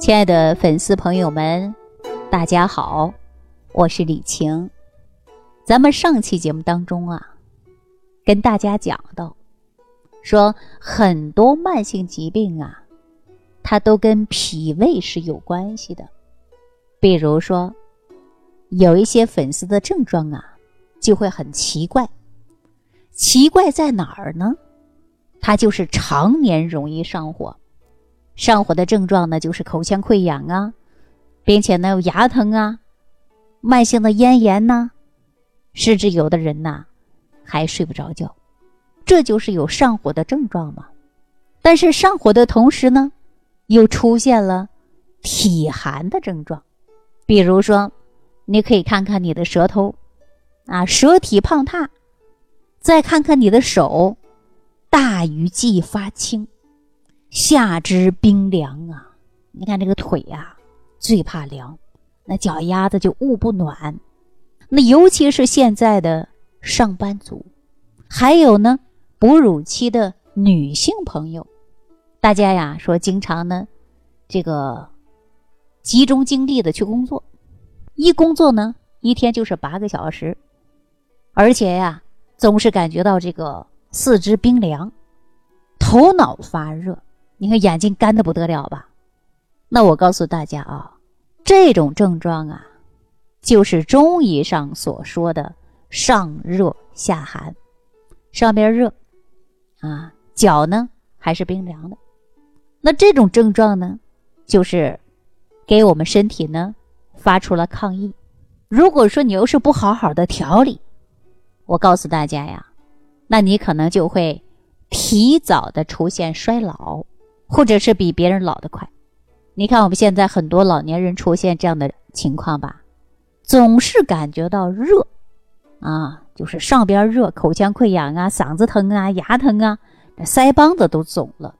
亲爱的粉丝朋友们，大家好，我是李晴。咱们上期节目当中啊，跟大家讲到，说很多慢性疾病啊，它都跟脾胃是有关系的。比如说，有一些粉丝的症状啊，就会很奇怪。奇怪在哪儿呢？它就是常年容易上火。上火的症状呢，就是口腔溃疡啊，并且呢有牙疼啊，慢性的咽炎呐，甚至有的人呐还睡不着觉，这就是有上火的症状嘛。但是上火的同时呢，又出现了体寒的症状，比如说，你可以看看你的舌头，啊，舌体胖大，再看看你的手，大鱼际发青。下肢冰凉啊！你看这个腿呀，最怕凉，那脚丫子就捂不暖。那尤其是现在的上班族，还有呢，哺乳期的女性朋友，大家呀说经常呢，这个集中精力的去工作，一工作呢一天就是八个小时，而且呀总是感觉到这个四肢冰凉，头脑发热。你看眼睛干的不得了吧？那我告诉大家啊，这种症状啊，就是中医上所说的上热下寒，上边热啊，脚呢还是冰凉的。那这种症状呢，就是给我们身体呢发出了抗议。如果说你又是不好好的调理，我告诉大家呀，那你可能就会提早的出现衰老。或者是比别人老得快，你看我们现在很多老年人出现这样的情况吧，总是感觉到热，啊，就是上边热，口腔溃疡啊，嗓子疼啊，牙疼啊，腮帮子都肿了，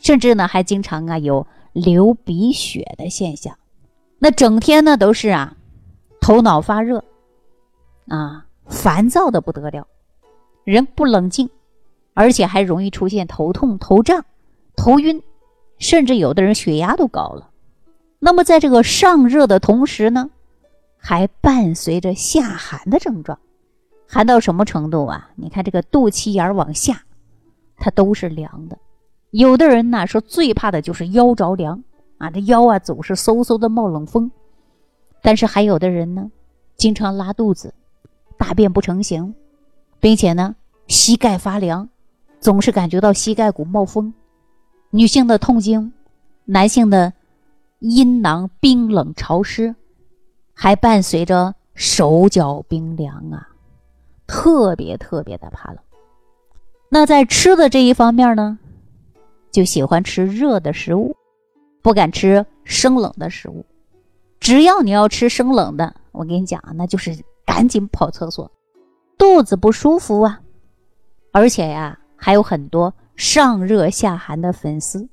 甚至呢还经常啊有流鼻血的现象，那整天呢都是啊头脑发热，啊烦躁的不得了，人不冷静，而且还容易出现头痛、头胀、头晕。甚至有的人血压都高了，那么在这个上热的同时呢，还伴随着下寒的症状，寒到什么程度啊？你看这个肚脐眼往下，它都是凉的。有的人呢说最怕的就是腰着凉啊，这腰啊总是嗖嗖的冒冷风。但是还有的人呢，经常拉肚子，大便不成形，并且呢膝盖发凉，总是感觉到膝盖骨冒风。女性的痛经，男性的阴囊冰冷潮湿，还伴随着手脚冰凉啊，特别特别的怕冷。那在吃的这一方面呢，就喜欢吃热的食物，不敢吃生冷的食物。只要你要吃生冷的，我跟你讲，那就是赶紧跑厕所，肚子不舒服啊。而且呀，还有很多。上热下寒的粉丝，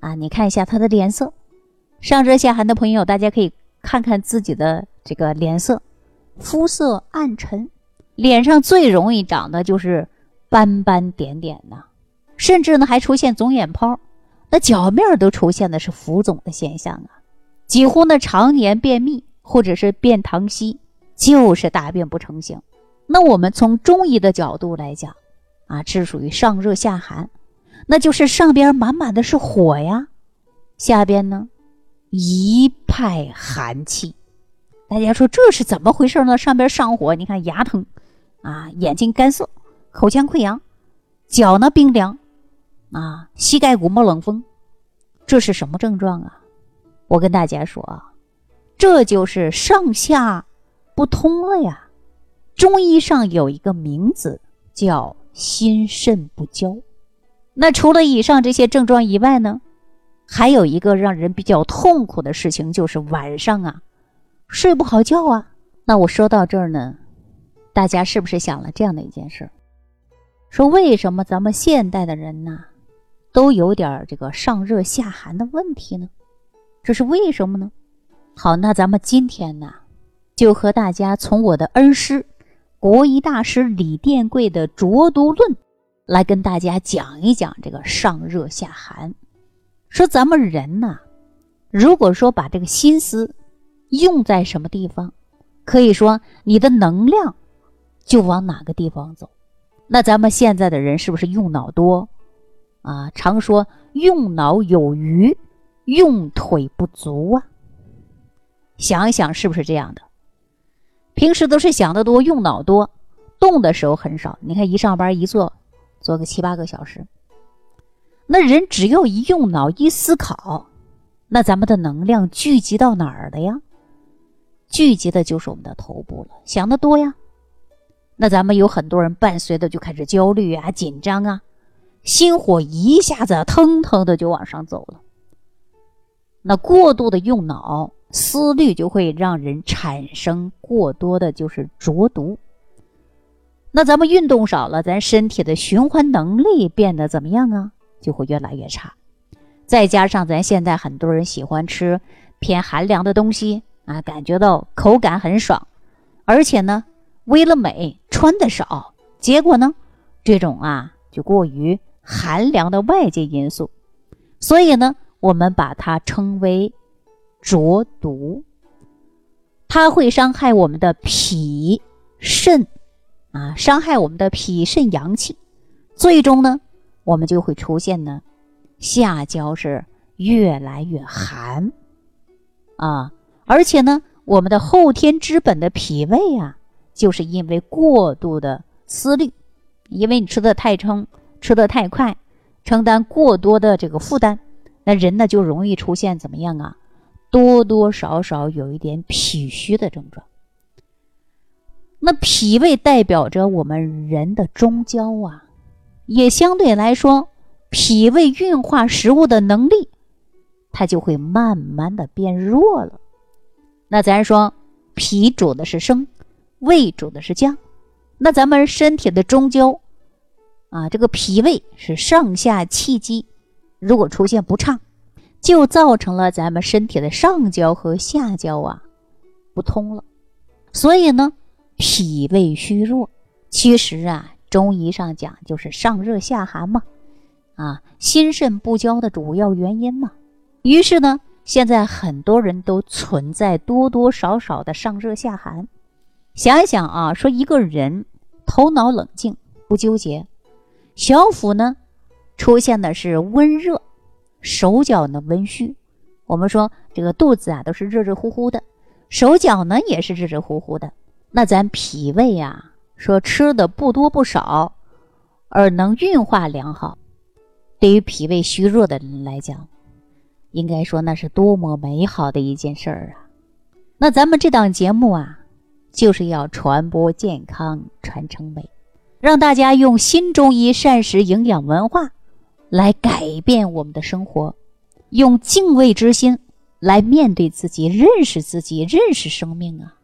啊，你看一下他的脸色。上热下寒的朋友，大家可以看看自己的这个脸色，肤色暗沉，脸上最容易长的就是斑斑点点呐，甚至呢还出现肿眼泡，那脚面都出现的是浮肿的现象啊，几乎呢常年便秘或者是便溏稀，就是大便不成形。那我们从中医的角度来讲，啊，这属于上热下寒。那就是上边满满的是火呀，下边呢一派寒气。大家说这是怎么回事呢？上边上火，你看牙疼啊，眼睛干涩，口腔溃疡，脚呢冰凉啊，膝盖骨冒冷风，这是什么症状啊？我跟大家说啊，这就是上下不通了呀。中医上有一个名字叫心肾不交。那除了以上这些症状以外呢，还有一个让人比较痛苦的事情，就是晚上啊，睡不好觉啊。那我说到这儿呢，大家是不是想了这样的一件事？说为什么咱们现代的人呢，都有点这个上热下寒的问题呢？这是为什么呢？好，那咱们今天呢，就和大家从我的恩师，国医大师李殿贵的《浊毒论》。来跟大家讲一讲这个上热下寒。说咱们人呐，如果说把这个心思用在什么地方，可以说你的能量就往哪个地方走。那咱们现在的人是不是用脑多啊？常说用脑有余，用腿不足啊。想一想，是不是这样的？平时都是想得多，用脑多，动的时候很少。你看，一上班一坐，坐个七八个小时。那人只要一用脑一思考，那咱们的能量聚集到哪儿了呀？聚集的就是我们的头部了。想得多呀，那咱们有很多人伴随的就开始焦虑啊、紧张啊，心火一下子腾腾的就往上走了。那过度的用脑。思虑就会让人产生过多的，就是浊毒。那咱们运动少了，咱身体的循环能力变得怎么样啊？就会越来越差。再加上咱现在很多人喜欢吃偏寒凉的东西啊，感觉到口感很爽，而且呢，为了美穿的少，结果呢，这种啊就过于寒凉的外界因素，所以呢，我们把它称为。浊毒，它会伤害我们的脾肾啊，伤害我们的脾肾阳气，最终呢，我们就会出现呢，下焦是越来越寒啊，而且呢，我们的后天之本的脾胃啊，就是因为过度的思虑，因为你吃的太撑，吃的太快，承担过多的这个负担，那人呢就容易出现怎么样啊？多多少少有一点脾虚的症状。那脾胃代表着我们人的中焦啊，也相对来说，脾胃运化食物的能力，它就会慢慢的变弱了。那咱说，脾主的是升，胃主的是降。那咱们身体的中焦啊，这个脾胃是上下气机，如果出现不畅。就造成了咱们身体的上焦和下焦啊不通了，所以呢，脾胃虚弱，其实啊，中医上讲就是上热下寒嘛，啊，心肾不交的主要原因嘛。于是呢，现在很多人都存在多多少少的上热下寒。想一想啊，说一个人头脑冷静不纠结，小腹呢出现的是温热。手脚呢温煦，我们说这个肚子啊都是热热乎乎的，手脚呢也是热热乎乎的。那咱脾胃啊，说吃的不多不少，而能运化良好，对于脾胃虚弱的人来讲，应该说那是多么美好的一件事儿啊！那咱们这档节目啊，就是要传播健康，传承美，让大家用新中医膳食营养文化。来改变我们的生活，用敬畏之心来面对自己，认识自己，认识生命啊！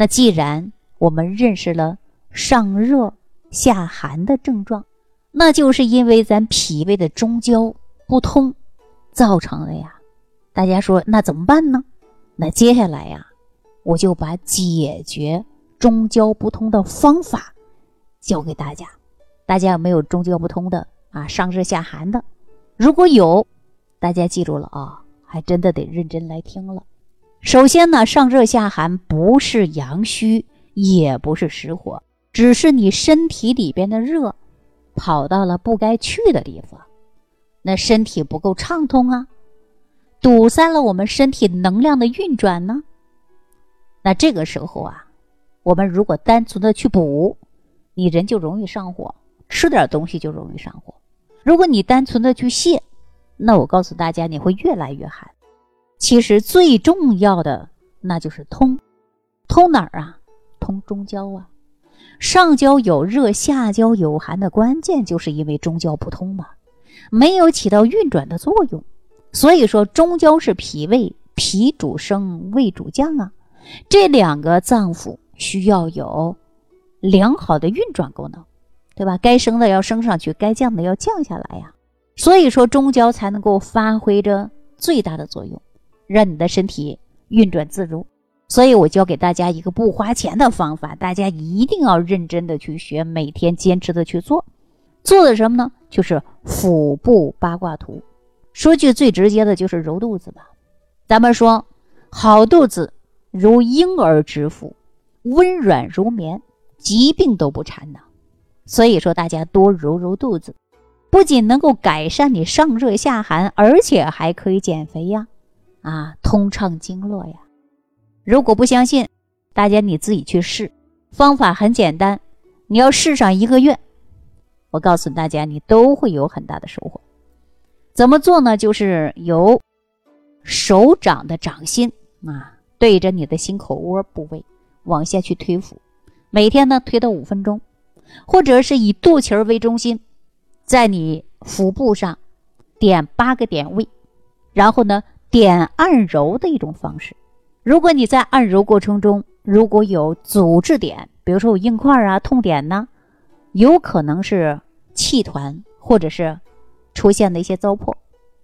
那既然我们认识了上热下寒的症状，那就是因为咱脾胃的中焦不通造成的呀。大家说那怎么办呢？那接下来呀，我就把解决中焦不通的方法教给大家。大家有没有中焦不通的？啊，上热下寒的，如果有，大家记住了啊，还真的得认真来听了。首先呢，上热下寒不是阳虚，也不是实火，只是你身体里边的热跑到了不该去的地方，那身体不够畅通啊，堵塞了我们身体能量的运转呢。那这个时候啊，我们如果单纯的去补，你人就容易上火。吃点东西就容易上火，如果你单纯的去泻，那我告诉大家你会越来越寒。其实最重要的那就是通，通哪儿啊？通中焦啊。上焦有热，下焦有寒的关键就是因为中焦不通嘛，没有起到运转的作用。所以说中焦是脾胃，脾主升，胃主降啊。这两个脏腑需要有良好的运转功能。对吧？该升的要升上去，该降的要降下来呀。所以说中焦才能够发挥着最大的作用，让你的身体运转自如。所以我教给大家一个不花钱的方法，大家一定要认真的去学，每天坚持的去做。做的什么呢？就是腹部八卦图。说句最直接的，就是揉肚子吧。咱们说，好肚子如婴儿之腹，温软如棉，疾病都不缠呢。所以说，大家多揉揉肚子，不仅能够改善你上热下寒，而且还可以减肥呀，啊，通畅经络呀。如果不相信，大家你自己去试，方法很简单，你要试上一个月，我告诉大家，你都会有很大的收获。怎么做呢？就是由。手掌的掌心啊，对着你的心口窝部位往下去推腹，每天呢推到五分钟，或者是以肚脐儿为中心，在你腹部上点八个点位，然后呢点按揉的一种方式。如果你在按揉过程中如果有阻滞点，比如说有硬块啊、痛点呢，有可能是气团或者是出现的一些糟粕。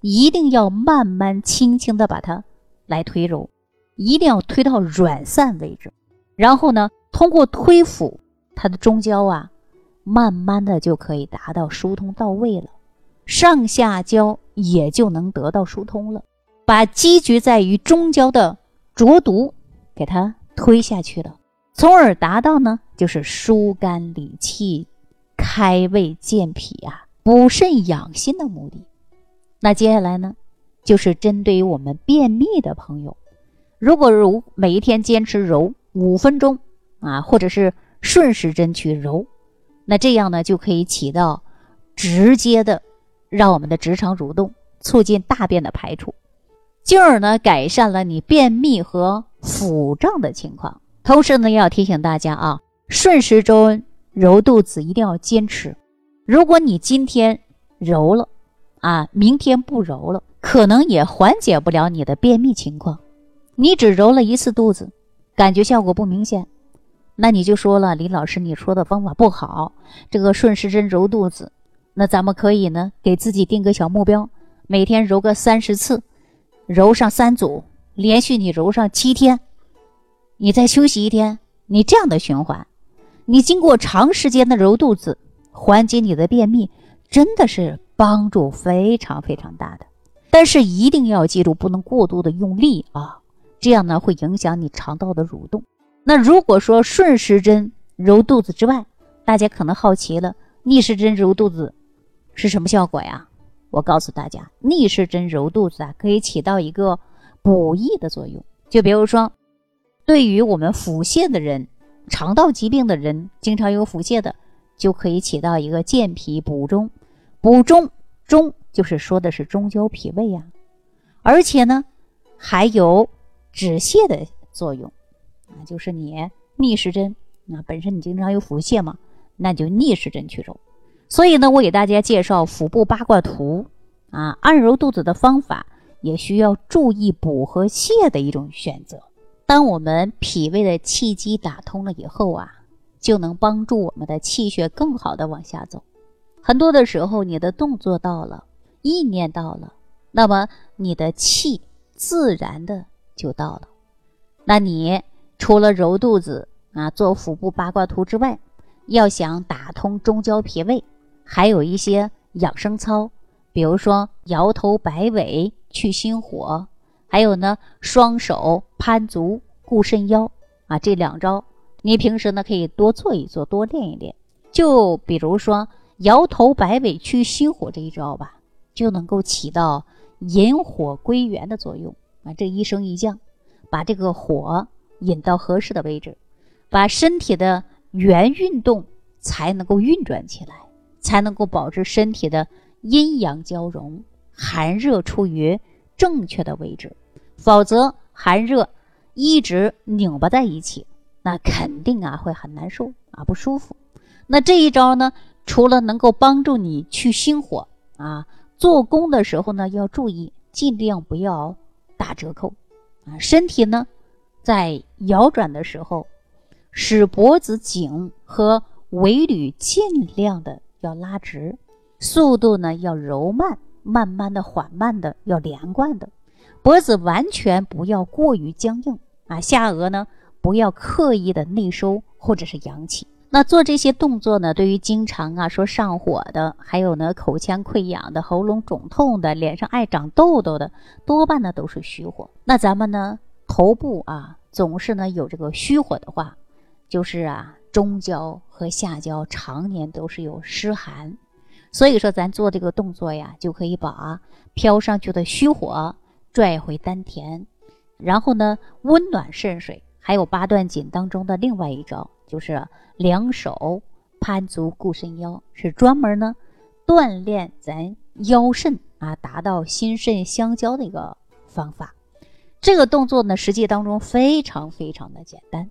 一定要慢慢、轻轻的把它来推揉，一定要推到软散为止。然后呢，通过推腹，它的中焦啊，慢慢的就可以达到疏通到位了，上下焦也就能得到疏通了，把积聚在于中焦的浊毒给它推下去了，从而达到呢，就是疏肝理气、开胃健脾啊、补肾养心的目的。那接下来呢，就是针对于我们便秘的朋友，如果揉每一天坚持揉五分钟啊，或者是顺时针去揉，那这样呢就可以起到直接的让我们的直肠蠕动，促进大便的排出，进而呢改善了你便秘和腹胀的情况。同时呢，要提醒大家啊，顺时针揉肚子一定要坚持。如果你今天揉了，啊，明天不揉了，可能也缓解不了你的便秘情况。你只揉了一次肚子，感觉效果不明显，那你就说了，李老师，你说的方法不好。这个顺时针揉肚子，那咱们可以呢，给自己定个小目标，每天揉个三十次，揉上三组，连续你揉上七天，你再休息一天，你这样的循环，你经过长时间的揉肚子，缓解你的便秘，真的是。帮助非常非常大的，但是一定要记住，不能过度的用力啊，这样呢会影响你肠道的蠕动。那如果说顺时针揉肚子之外，大家可能好奇了，逆时针揉肚子是什么效果呀？我告诉大家，逆时针揉肚子啊，可以起到一个补益的作用。就比如说，对于我们腹泻的人、肠道疾病的人，经常有腹泻的，就可以起到一个健脾补中。补中中就是说的是中焦脾胃呀，而且呢还有止泻的作用啊，就是你逆时针啊，本身你经常有腹泻嘛，那就逆时针去揉。所以呢，我给大家介绍腹部八卦图啊，按揉肚子的方法也需要注意补和泻的一种选择。当我们脾胃的气机打通了以后啊，就能帮助我们的气血更好的往下走。很多的时候，你的动作到了，意念到了，那么你的气自然的就到了。那你除了揉肚子啊，做腹部八卦图之外，要想打通中焦脾胃，还有一些养生操，比如说摇头摆尾去心火，还有呢双手攀足固肾腰啊，这两招你平时呢可以多做一做，多练一练。就比如说。摇头摆尾去心火这一招吧，就能够起到引火归元的作用啊！这一升一降，把这个火引到合适的位置，把身体的元运动才能够运转起来，才能够保持身体的阴阳交融，寒热处于正确的位置。否则，寒热一直拧巴在一起，那肯定啊会很难受啊不舒服。那这一招呢？除了能够帮助你去心火啊，做功的时候呢要注意，尽量不要打折扣啊。身体呢在摇转的时候，使脖子颈和尾闾尽量的要拉直，速度呢要柔慢，慢慢的、缓慢的，要连贯的。脖子完全不要过于僵硬啊，下颚呢不要刻意的内收或者是扬起。那做这些动作呢，对于经常啊说上火的，还有呢口腔溃疡的、喉咙肿痛的、脸上爱长痘痘的，多半呢都是虚火。那咱们呢头部啊总是呢有这个虚火的话，就是啊中焦和下焦常年都是有湿寒，所以说咱做这个动作呀，就可以把飘上去的虚火拽回丹田，然后呢温暖肾水。还有八段锦当中的另外一招，就是两手攀足固肾腰，是专门呢锻炼咱腰肾啊，达到心肾相交的一个方法。这个动作呢，实际当中非常非常的简单。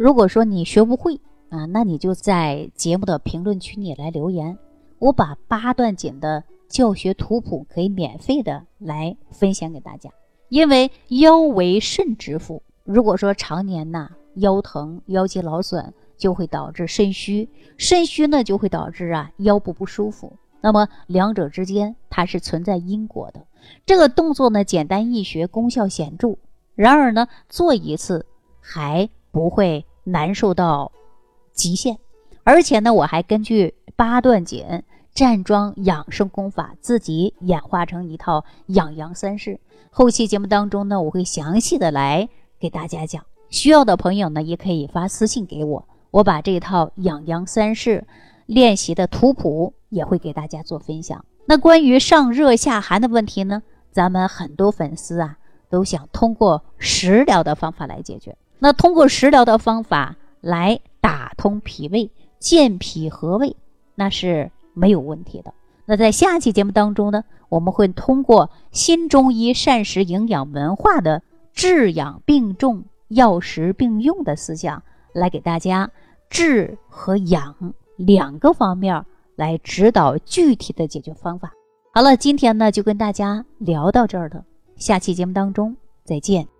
如果说你学不会啊，那你就在节目的评论区里来留言，我把八段锦的教学图谱可以免费的来分享给大家。因为腰为肾之府。如果说常年呐腰疼、腰肌劳损，就会导致肾虚，肾虚呢就会导致啊腰部不舒服。那么两者之间它是存在因果的。这个动作呢简单易学，功效显著。然而呢做一次还不会难受到极限，而且呢我还根据八段锦站桩养生功法自己演化成一套养阳三式。后期节目当中呢我会详细的来。给大家讲，需要的朋友呢，也可以发私信给我，我把这套养阳三式练习的图谱也会给大家做分享。那关于上热下寒的问题呢，咱们很多粉丝啊都想通过食疗的方法来解决。那通过食疗的方法来打通脾胃、健脾和胃，那是没有问题的。那在下期节目当中呢，我们会通过新中医膳食营养文化的。治养并重、药食并用的思想，来给大家治和养两个方面来指导具体的解决方法。好了，今天呢就跟大家聊到这儿了，下期节目当中再见。